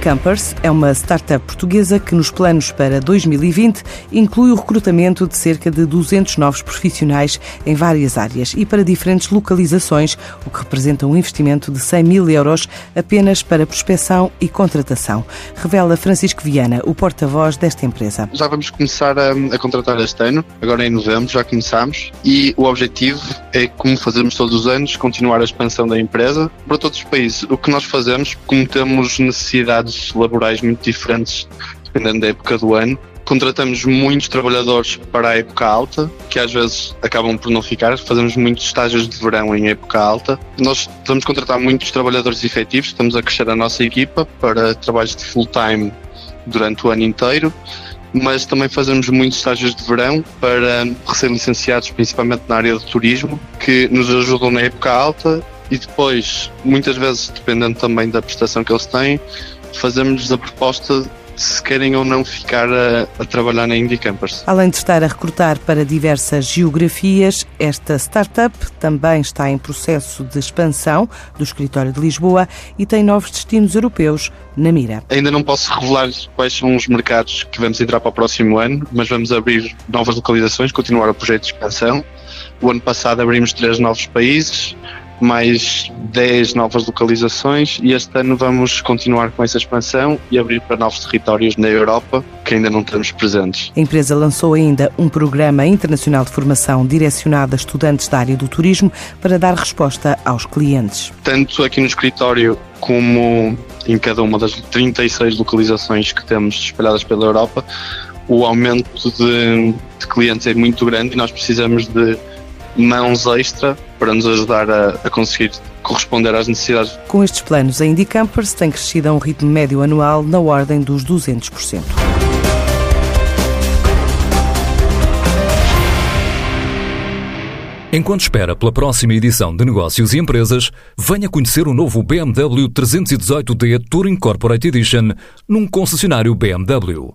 Campers é uma startup portuguesa que, nos planos para 2020, inclui o recrutamento de cerca de 200 novos profissionais em várias áreas e para diferentes localizações, o que representa um investimento de 100 mil euros apenas para prospecção e contratação. Revela Francisco Viana, o porta-voz desta empresa. Já vamos começar a, a contratar este ano, agora em novembro, já começamos, e o objetivo é, como fazemos todos os anos, continuar a expansão da empresa para todos os países. O que nós fazemos, como temos necessidade atividades laborais muito diferentes dependendo da época do ano. Contratamos muitos trabalhadores para a época alta, que às vezes acabam por não ficar. Fazemos muitos estágios de verão em época alta. Nós vamos contratar muitos trabalhadores efetivos, estamos a crescer a nossa equipa para trabalhos de full-time durante o ano inteiro mas também fazemos muitos estágios de verão para recém-licenciados, principalmente na área do turismo, que nos ajudam na época alta e depois, muitas vezes, dependendo também da prestação que eles têm, fazemos a proposta se querem ou não ficar a, a, trabalhar na Indie Campers. Além de estar a recrutar para diversas geografias, esta startup também está em processo de expansão do escritório de Lisboa e tem novos destinos europeus na mira. Ainda não posso revelar quais são os mercados que vamos entrar para o próximo ano, mas vamos abrir novas localizações, continuar o projeto de expansão. O ano passado abrimos três novos países, mais 10 novas localizações e este ano vamos continuar com essa expansão e abrir para novos territórios na Europa que ainda não temos presentes. A empresa lançou ainda um programa internacional de formação direcionado a estudantes da área do turismo para dar resposta aos clientes. Tanto aqui no escritório como em cada uma das 36 localizações que temos espalhadas pela Europa, o aumento de, de clientes é muito grande e nós precisamos de mãos extra para nos ajudar a, a conseguir corresponder às necessidades. Com estes planos, a Indie Campers tem crescido a um ritmo médio anual na ordem dos 200%. Enquanto espera pela próxima edição de Negócios e Empresas, venha conhecer o novo BMW 318D Touring Corporate Edition num concessionário BMW.